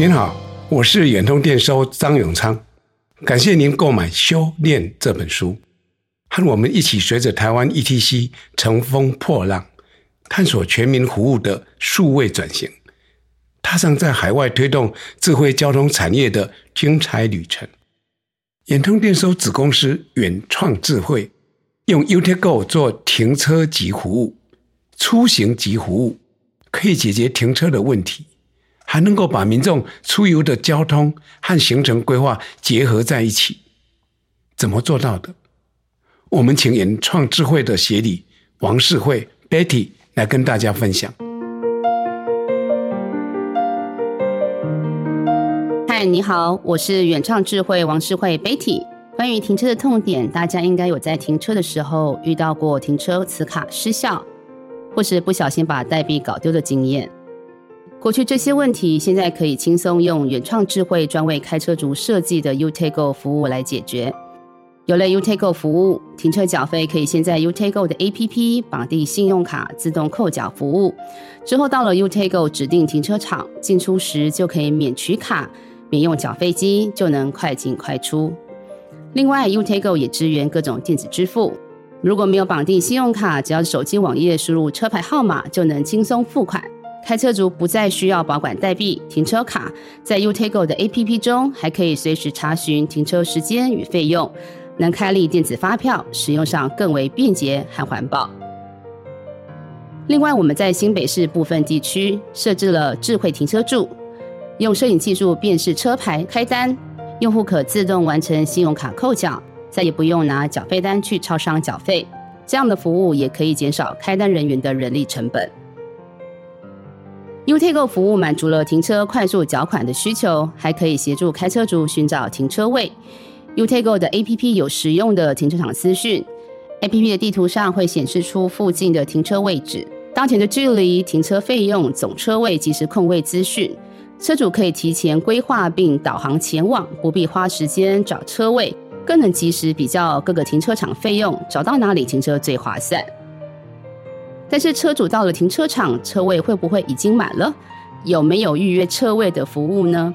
您好，我是远通电收张永昌，感谢您购买《修炼》这本书，和我们一起随着台湾 ETC 乘风破浪，探索全民服务的数位转型，踏上在海外推动智慧交通产业的精彩旅程。远通电收子公司远创智慧，用 UTGO 做停车及服务、出行及服务，可以解决停车的问题。还能够把民众出游的交通和行程规划结合在一起，怎么做到的？我们请原创智慧的协理王世慧 Betty 来跟大家分享。嗨，你好，我是原创智慧王世慧 Betty。关于停车的痛点，大家应该有在停车的时候遇到过停车磁卡失效，或是不小心把代币搞丢的经验。过去这些问题，现在可以轻松用原创智慧专为开车族设计的 UTago 服务来解决。有了 UTago 服务，停车缴费可以先在 UTago 的 APP 绑定信用卡自动扣缴服务，之后到了 UTago 指定停车场进出时就可以免取卡、免用缴费机，就能快进快出。另外，UTago 也支援各种电子支付，如果没有绑定信用卡，只要手机网页输入车牌号码就能轻松付款。开车族不再需要保管代币、停车卡，在 UTago 的 APP 中还可以随时查询停车时间与费用，能开立电子发票，使用上更为便捷和环保。另外，我们在新北市部分地区设置了智慧停车柱，用摄影技术辨识车牌开单，用户可自动完成信用卡扣缴，再也不用拿缴费单去超商缴费。这样的服务也可以减少开单人员的人力成本。U-Tego 服务满足了停车快速缴款的需求，还可以协助开车族寻找停车位。U-Tego 的 APP 有实用的停车场资讯，APP 的地图上会显示出附近的停车位置、当前的距离、停车费用、总车位及时空位资讯。车主可以提前规划并导航前往，不必花时间找车位，更能及时比较各个停车场费用，找到哪里停车最划算。但是车主到了停车场，车位会不会已经满了？有没有预约车位的服务呢？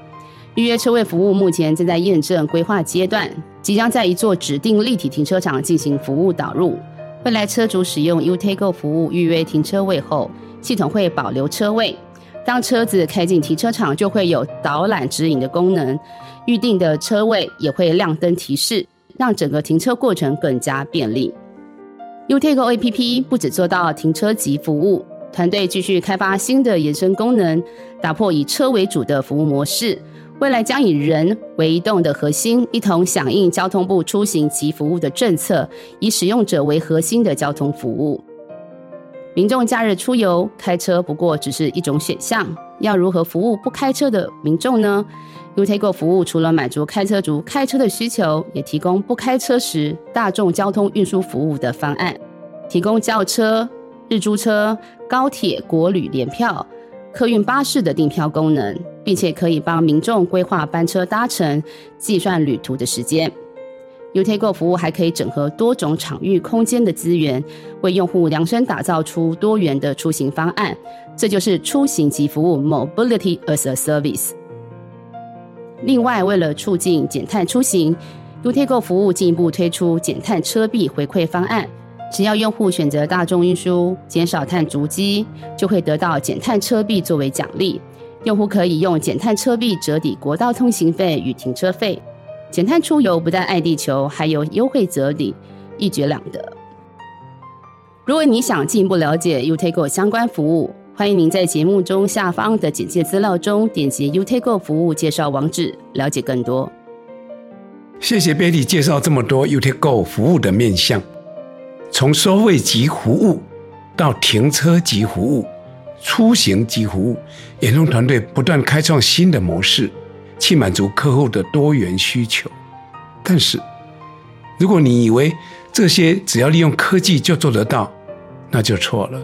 预约车位服务目前正在验证规划阶段，即将在一座指定立体停车场进行服务导入。未来车主使用 UTago 服务预约停车位后，系统会保留车位。当车子开进停车场，就会有导览指引的功能，预定的车位也会亮灯提示，让整个停车过程更加便利。UTago APP 不只做到停车及服务，团队继续开发新的延伸功能，打破以车为主的服务模式。未来将以人为移动的核心，一同响应交通部出行及服务的政策，以使用者为核心的交通服务。民众假日出游开车不过只是一种选项，要如何服务不开车的民众呢？UTago 服务除了满足开车族开车的需求，也提供不开车时大众交通运输服务的方案，提供轿车、日租车、高铁、国旅联票、客运巴士的订票功能，并且可以帮民众规划班车搭乘、计算旅途的时间。UTago 服务还可以整合多种场域空间的资源，为用户量身打造出多元的出行方案。这就是出行及服务 （Mobility as a Service）。另外，为了促进减碳出行，UTago 服务进一步推出减碳车币回馈方案。只要用户选择大众运输，减少碳足迹，就会得到减碳车币作为奖励。用户可以用减碳车币折抵国道通行费与停车费。减碳出游不但爱地球，还有优惠折抵，一举两得。如果你想进一步了解 UTago 相关服务，欢迎您在节目中下方的简介资料中点击 UTago 服务介绍网址，了解更多。谢谢 Betty 介绍这么多 UTago 服务的面向，从收费及服务到停车及服务、出行及服务，研通团队不断开创新的模式，去满足客户的多元需求。但是，如果你以为这些只要利用科技就做得到，那就错了。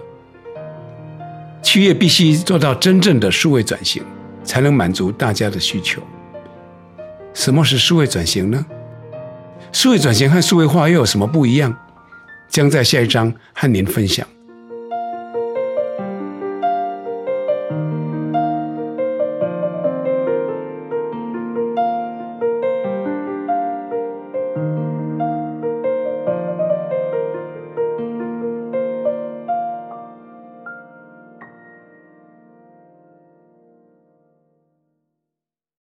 企业必须做到真正的数位转型，才能满足大家的需求。什么是数位转型呢？数位转型和数位化又有什么不一样？将在下一章和您分享。